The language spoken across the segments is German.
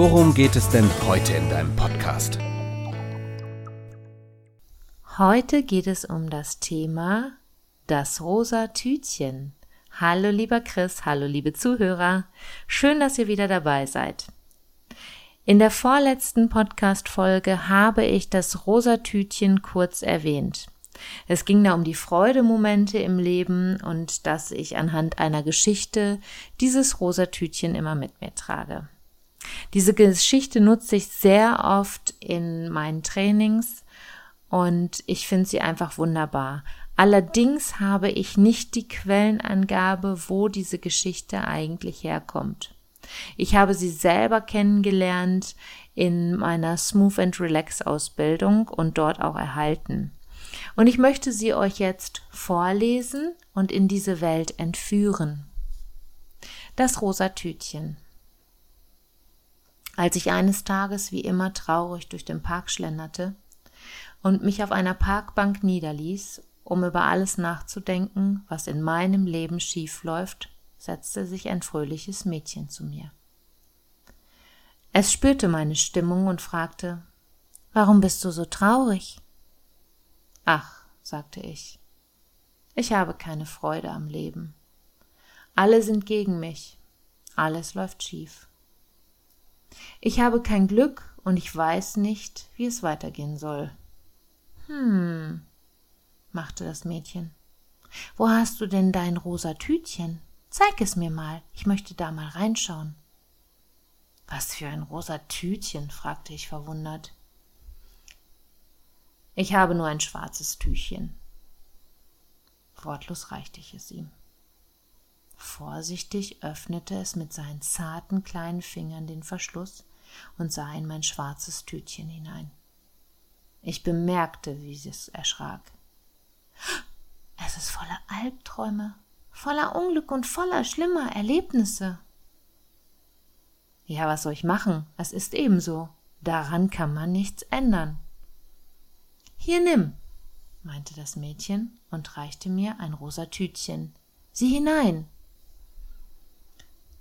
worum geht es denn heute in deinem Podcast? Heute geht es um das Thema das rosa Tütchen. Hallo lieber Chris, hallo liebe Zuhörer. Schön, dass ihr wieder dabei seid. In der vorletzten Podcast-Folge habe ich das rosa Tütchen kurz erwähnt. Es ging da um die Freudemomente im Leben und dass ich anhand einer Geschichte dieses rosa Tütchen immer mit mir trage. Diese Geschichte nutze ich sehr oft in meinen Trainings und ich finde sie einfach wunderbar. Allerdings habe ich nicht die Quellenangabe, wo diese Geschichte eigentlich herkommt. Ich habe sie selber kennengelernt in meiner Smooth and Relax Ausbildung und dort auch erhalten. Und ich möchte sie euch jetzt vorlesen und in diese Welt entführen. Das rosa Tütchen. Als ich eines Tages wie immer traurig durch den Park schlenderte und mich auf einer Parkbank niederließ um über alles nachzudenken, was in meinem Leben schief läuft, setzte sich ein fröhliches Mädchen zu mir. Es spürte meine Stimmung und fragte Warum bist du so traurig? Ach, sagte ich, ich habe keine Freude am Leben. Alle sind gegen mich, alles läuft schief. Ich habe kein Glück und ich weiß nicht, wie es weitergehen soll. Hm, machte das Mädchen. Wo hast du denn dein rosa Tütchen? Zeig es mir mal, ich möchte da mal reinschauen. Was für ein rosa Tütchen? fragte ich verwundert. Ich habe nur ein schwarzes Tüchchen. Wortlos reichte ich es ihm. Vorsichtig öffnete es mit seinen zarten kleinen Fingern den Verschluss und sah in mein schwarzes Tütchen hinein. Ich bemerkte, wie es erschrak. Es ist voller Albträume, voller Unglück und voller schlimmer Erlebnisse. Ja, was soll ich machen? Es ist ebenso. Daran kann man nichts ändern. Hier nimm, meinte das Mädchen und reichte mir ein rosa Tütchen. Sieh hinein.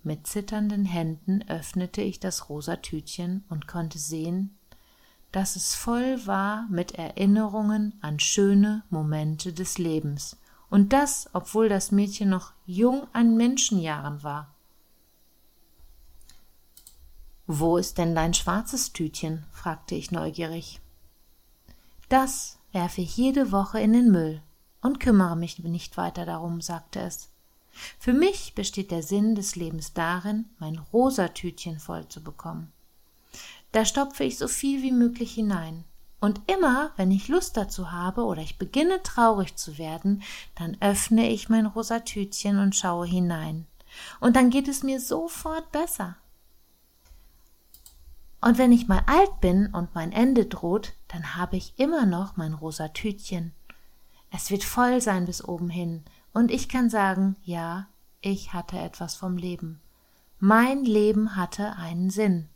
Mit zitternden Händen öffnete ich das rosa Tütchen und konnte sehen, dass es voll war mit Erinnerungen an schöne Momente des Lebens, und das, obwohl das Mädchen noch jung an Menschenjahren war. Wo ist denn dein schwarzes Tütchen? fragte ich neugierig. Das werfe ich jede Woche in den Müll und kümmere mich nicht weiter darum, sagte es. Für mich besteht der Sinn des Lebens darin, mein rosa Tütchen voll zu bekommen. Da stopfe ich so viel wie möglich hinein. Und immer, wenn ich Lust dazu habe oder ich beginne traurig zu werden, dann öffne ich mein rosa Tütchen und schaue hinein. Und dann geht es mir sofort besser. Und wenn ich mal alt bin und mein Ende droht, dann habe ich immer noch mein rosa Tütchen. Es wird voll sein bis oben hin, und ich kann sagen, ja, ich hatte etwas vom Leben. Mein Leben hatte einen Sinn.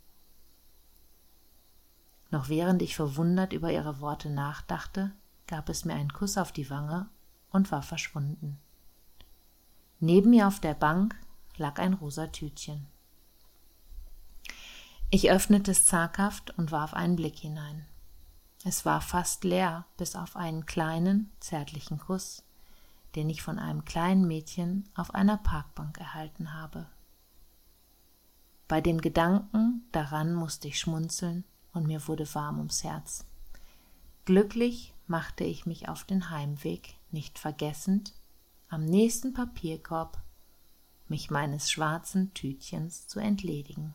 Noch während ich verwundert über ihre Worte nachdachte, gab es mir einen Kuss auf die Wange und war verschwunden. Neben mir auf der Bank lag ein rosa Tütchen. Ich öffnete es zaghaft und warf einen Blick hinein. Es war fast leer, bis auf einen kleinen, zärtlichen Kuss, den ich von einem kleinen Mädchen auf einer Parkbank erhalten habe. Bei dem Gedanken daran musste ich schmunzeln und mir wurde warm ums Herz. Glücklich machte ich mich auf den Heimweg, nicht vergessend, am nächsten Papierkorb mich meines schwarzen Tütchens zu entledigen.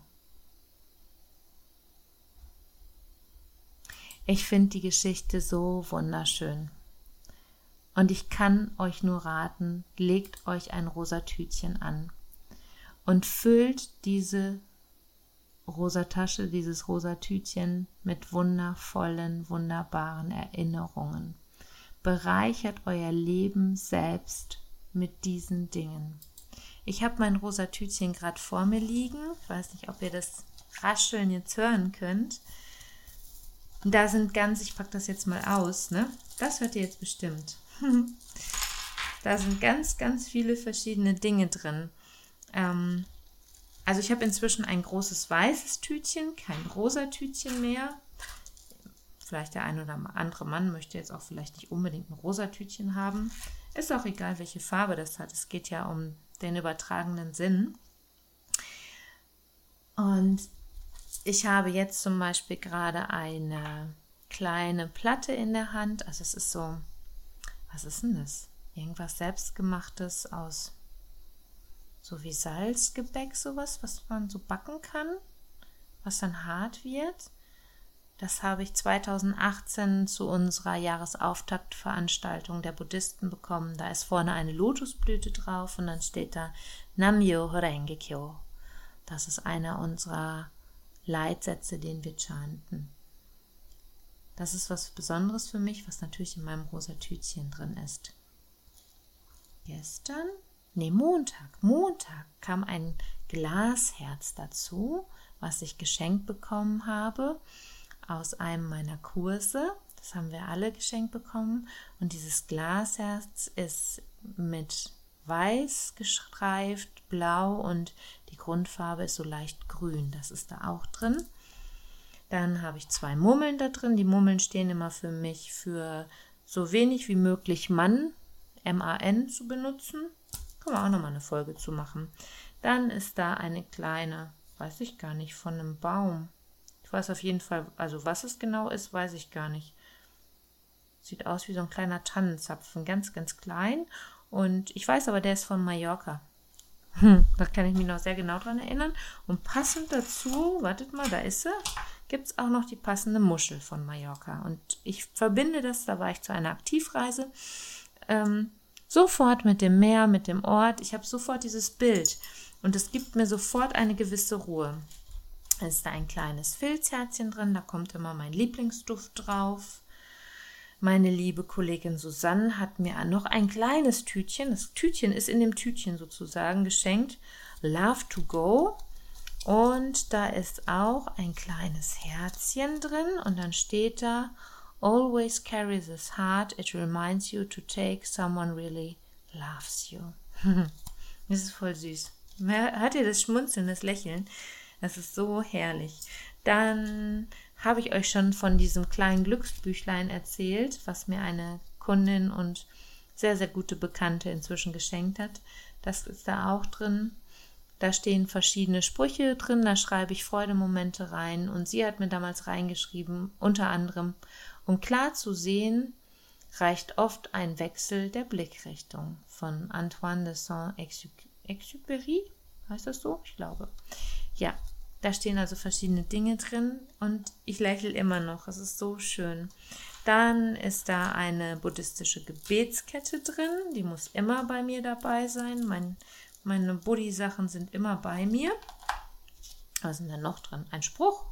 Ich finde die Geschichte so wunderschön. Und ich kann euch nur raten, legt euch ein rosa Tütchen an und füllt diese rosa Tasche, dieses rosa Tütchen mit wundervollen, wunderbaren Erinnerungen. Bereichert euer Leben selbst mit diesen Dingen. Ich habe mein rosa Tütchen gerade vor mir liegen. Ich weiß nicht, ob ihr das Rascheln jetzt hören könnt. Da sind ganz, ich packe das jetzt mal aus, ne? Das hört ihr jetzt bestimmt. da sind ganz, ganz viele verschiedene Dinge drin. Ähm, also ich habe inzwischen ein großes weißes Tütchen, kein rosa Tütchen mehr. Vielleicht der ein oder andere Mann möchte jetzt auch vielleicht nicht unbedingt ein rosa Tütchen haben. Ist auch egal, welche Farbe das hat. Es geht ja um den übertragenen Sinn. Und ich habe jetzt zum Beispiel gerade eine kleine Platte in der Hand. Also es ist so, was ist denn das? Irgendwas selbstgemachtes aus so wie Salzgebäck, sowas, was man so backen kann, was dann hart wird. Das habe ich 2018 zu unserer Jahresauftaktveranstaltung der Buddhisten bekommen. Da ist vorne eine Lotusblüte drauf und dann steht da Namyo Horengekyo. Das ist einer unserer Leitsätze, den wir chanten. Das ist was Besonderes für mich, was natürlich in meinem rosa Tütchen drin ist. Gestern, nee, Montag, Montag kam ein Glasherz dazu, was ich geschenkt bekommen habe aus einem meiner Kurse. Das haben wir alle geschenkt bekommen. Und dieses Glasherz ist mit weiß gestreift, blau und die Grundfarbe ist so leicht grün. Das ist da auch drin. Dann habe ich zwei Murmeln da drin. Die Murmeln stehen immer für mich für so wenig wie möglich Mann, M-A-N, zu benutzen. Können wir auch nochmal eine Folge zu machen. Dann ist da eine kleine, weiß ich gar nicht, von einem Baum. Ich weiß auf jeden Fall, also was es genau ist, weiß ich gar nicht. Sieht aus wie so ein kleiner Tannenzapfen, ganz, ganz klein. Und ich weiß aber, der ist von Mallorca. Hm, da kann ich mich noch sehr genau dran erinnern. Und passend dazu, wartet mal, da ist sie, gibt es auch noch die passende Muschel von Mallorca. Und ich verbinde das, da war ich zu einer Aktivreise, ähm, sofort mit dem Meer, mit dem Ort. Ich habe sofort dieses Bild und es gibt mir sofort eine gewisse Ruhe. Es ist da ein kleines Filzherzchen drin, da kommt immer mein Lieblingsduft drauf. Meine liebe Kollegin Susanne hat mir noch ein kleines Tütchen, das Tütchen ist in dem Tütchen sozusagen geschenkt, Love to Go. Und da ist auch ein kleines Herzchen drin und dann steht da, Always carry this heart, it reminds you to take someone really loves you. das ist voll süß. Hat ihr das Schmunzeln, das Lächeln? Das ist so herrlich. Dann habe ich euch schon von diesem kleinen Glücksbüchlein erzählt, was mir eine Kundin und sehr, sehr gute Bekannte inzwischen geschenkt hat. Das ist da auch drin. Da stehen verschiedene Sprüche drin, da schreibe ich Freudemomente rein und sie hat mir damals reingeschrieben, unter anderem, um klar zu sehen, reicht oft ein Wechsel der Blickrichtung von Antoine de Saint-Exupéry, heißt das so? Ich glaube. Ja, da stehen also verschiedene Dinge drin und ich lächle immer noch. Es ist so schön. Dann ist da eine buddhistische Gebetskette drin. Die muss immer bei mir dabei sein. Mein, meine Buddhi-Sachen sind immer bei mir. Was ist denn da noch drin? Ein Spruch.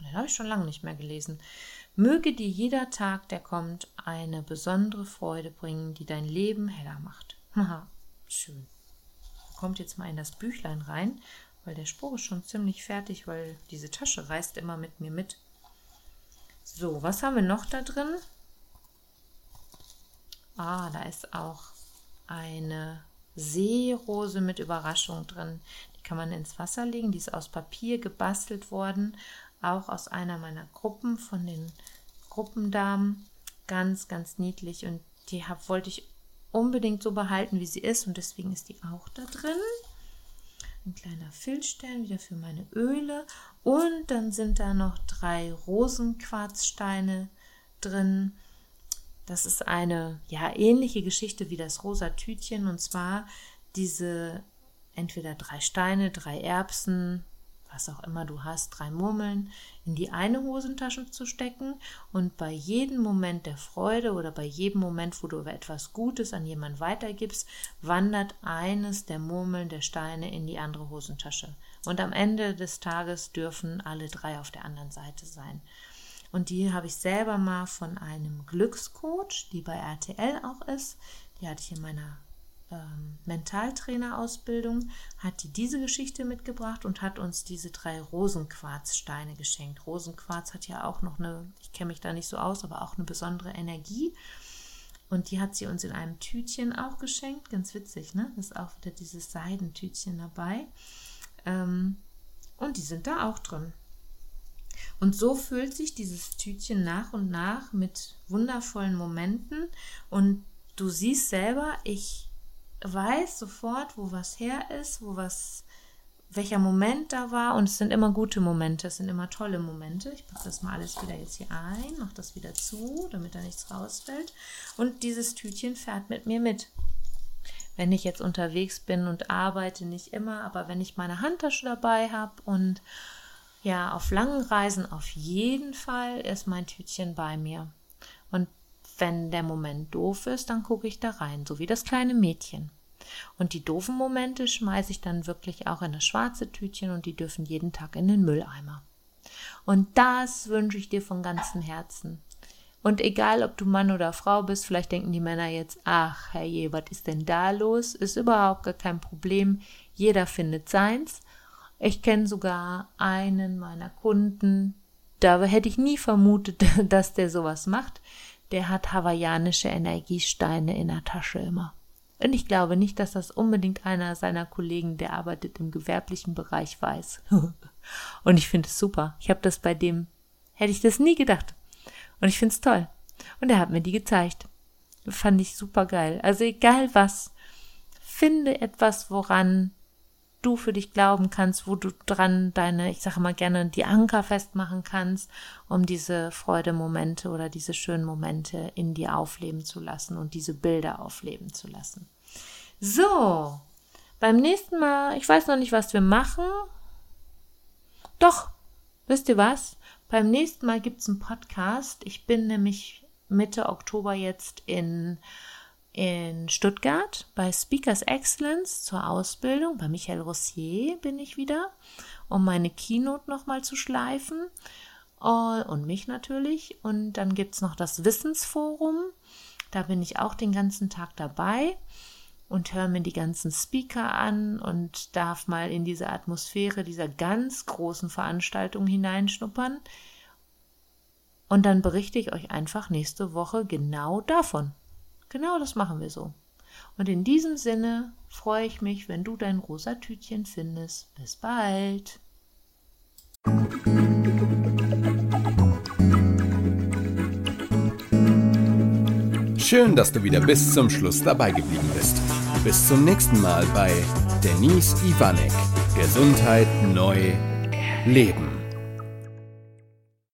Den habe ich schon lange nicht mehr gelesen. Möge dir jeder Tag, der kommt, eine besondere Freude bringen, die dein Leben heller macht. Haha, schön. Kommt jetzt mal in das Büchlein rein weil der Spruch ist schon ziemlich fertig, weil diese Tasche reißt immer mit mir mit. So, was haben wir noch da drin? Ah, da ist auch eine Seerose mit Überraschung drin. Die kann man ins Wasser legen. Die ist aus Papier gebastelt worden. Auch aus einer meiner Gruppen von den Gruppendamen. Ganz, ganz niedlich. Und die hab, wollte ich unbedingt so behalten, wie sie ist. Und deswegen ist die auch da drin ein kleiner Filzstern wieder für meine Öle und dann sind da noch drei Rosenquarzsteine drin. Das ist eine ja ähnliche Geschichte wie das rosa Tütchen und zwar diese entweder drei Steine, drei Erbsen, was auch immer du hast, drei Murmeln in die eine Hosentasche zu stecken und bei jedem Moment der Freude oder bei jedem Moment, wo du etwas Gutes an jemanden weitergibst, wandert eines der Murmeln der Steine in die andere Hosentasche. Und am Ende des Tages dürfen alle drei auf der anderen Seite sein. Und die habe ich selber mal von einem Glückscoach, die bei RTL auch ist. Die hatte ich in meiner ähm, Mentaltrainerausbildung, hat die diese Geschichte mitgebracht und hat uns diese drei Rosenquarzsteine geschenkt. Rosenquarz hat ja auch noch eine, ich kenne mich da nicht so aus, aber auch eine besondere Energie. Und die hat sie uns in einem Tütchen auch geschenkt. Ganz witzig, ne? Das ist auch wieder dieses Seidentütchen dabei. Ähm, und die sind da auch drin. Und so füllt sich dieses Tütchen nach und nach mit wundervollen Momenten. Und du siehst selber, ich weiß sofort, wo was her ist, wo was, welcher Moment da war. Und es sind immer gute Momente, es sind immer tolle Momente. Ich packe das mal alles wieder jetzt hier ein, mache das wieder zu, damit da nichts rausfällt. Und dieses Tütchen fährt mit mir mit. Wenn ich jetzt unterwegs bin und arbeite, nicht immer, aber wenn ich meine Handtasche dabei habe und ja, auf langen Reisen auf jeden Fall ist mein Tütchen bei mir. Und wenn der Moment doof ist, dann gucke ich da rein, so wie das kleine Mädchen. Und die doofen Momente schmeiße ich dann wirklich auch in das schwarze Tütchen und die dürfen jeden Tag in den Mülleimer. Und das wünsche ich dir von ganzem Herzen. Und egal, ob du Mann oder Frau bist, vielleicht denken die Männer jetzt, ach, herrje, was ist denn da los? Ist überhaupt gar kein Problem. Jeder findet seins. Ich kenne sogar einen meiner Kunden, da hätte ich nie vermutet, dass der sowas macht der hat hawaiianische Energiesteine in der Tasche immer. Und ich glaube nicht, dass das unbedingt einer seiner Kollegen, der arbeitet im gewerblichen Bereich, weiß. Und ich finde es super. Ich habe das bei dem, hätte ich das nie gedacht. Und ich finde es toll. Und er hat mir die gezeigt. Fand ich super geil. Also egal was, finde etwas, woran du für dich glauben kannst, wo du dran deine, ich sage mal gerne, die Anker festmachen kannst, um diese Freudemomente oder diese schönen Momente in dir aufleben zu lassen und diese Bilder aufleben zu lassen. So, beim nächsten Mal, ich weiß noch nicht, was wir machen. Doch, wisst ihr was? Beim nächsten Mal gibt es einen Podcast. Ich bin nämlich Mitte Oktober jetzt in in Stuttgart bei Speakers Excellence zur Ausbildung. Bei Michael Rossier bin ich wieder, um meine Keynote nochmal zu schleifen. Uh, und mich natürlich. Und dann gibt es noch das Wissensforum. Da bin ich auch den ganzen Tag dabei und höre mir die ganzen Speaker an und darf mal in diese Atmosphäre dieser ganz großen Veranstaltung hineinschnuppern. Und dann berichte ich euch einfach nächste Woche genau davon. Genau das machen wir so. Und in diesem Sinne freue ich mich, wenn du dein rosa Tütchen findest. Bis bald. Schön, dass du wieder bis zum Schluss dabei geblieben bist. Bis zum nächsten Mal bei Denise Ivanek. Gesundheit neu leben.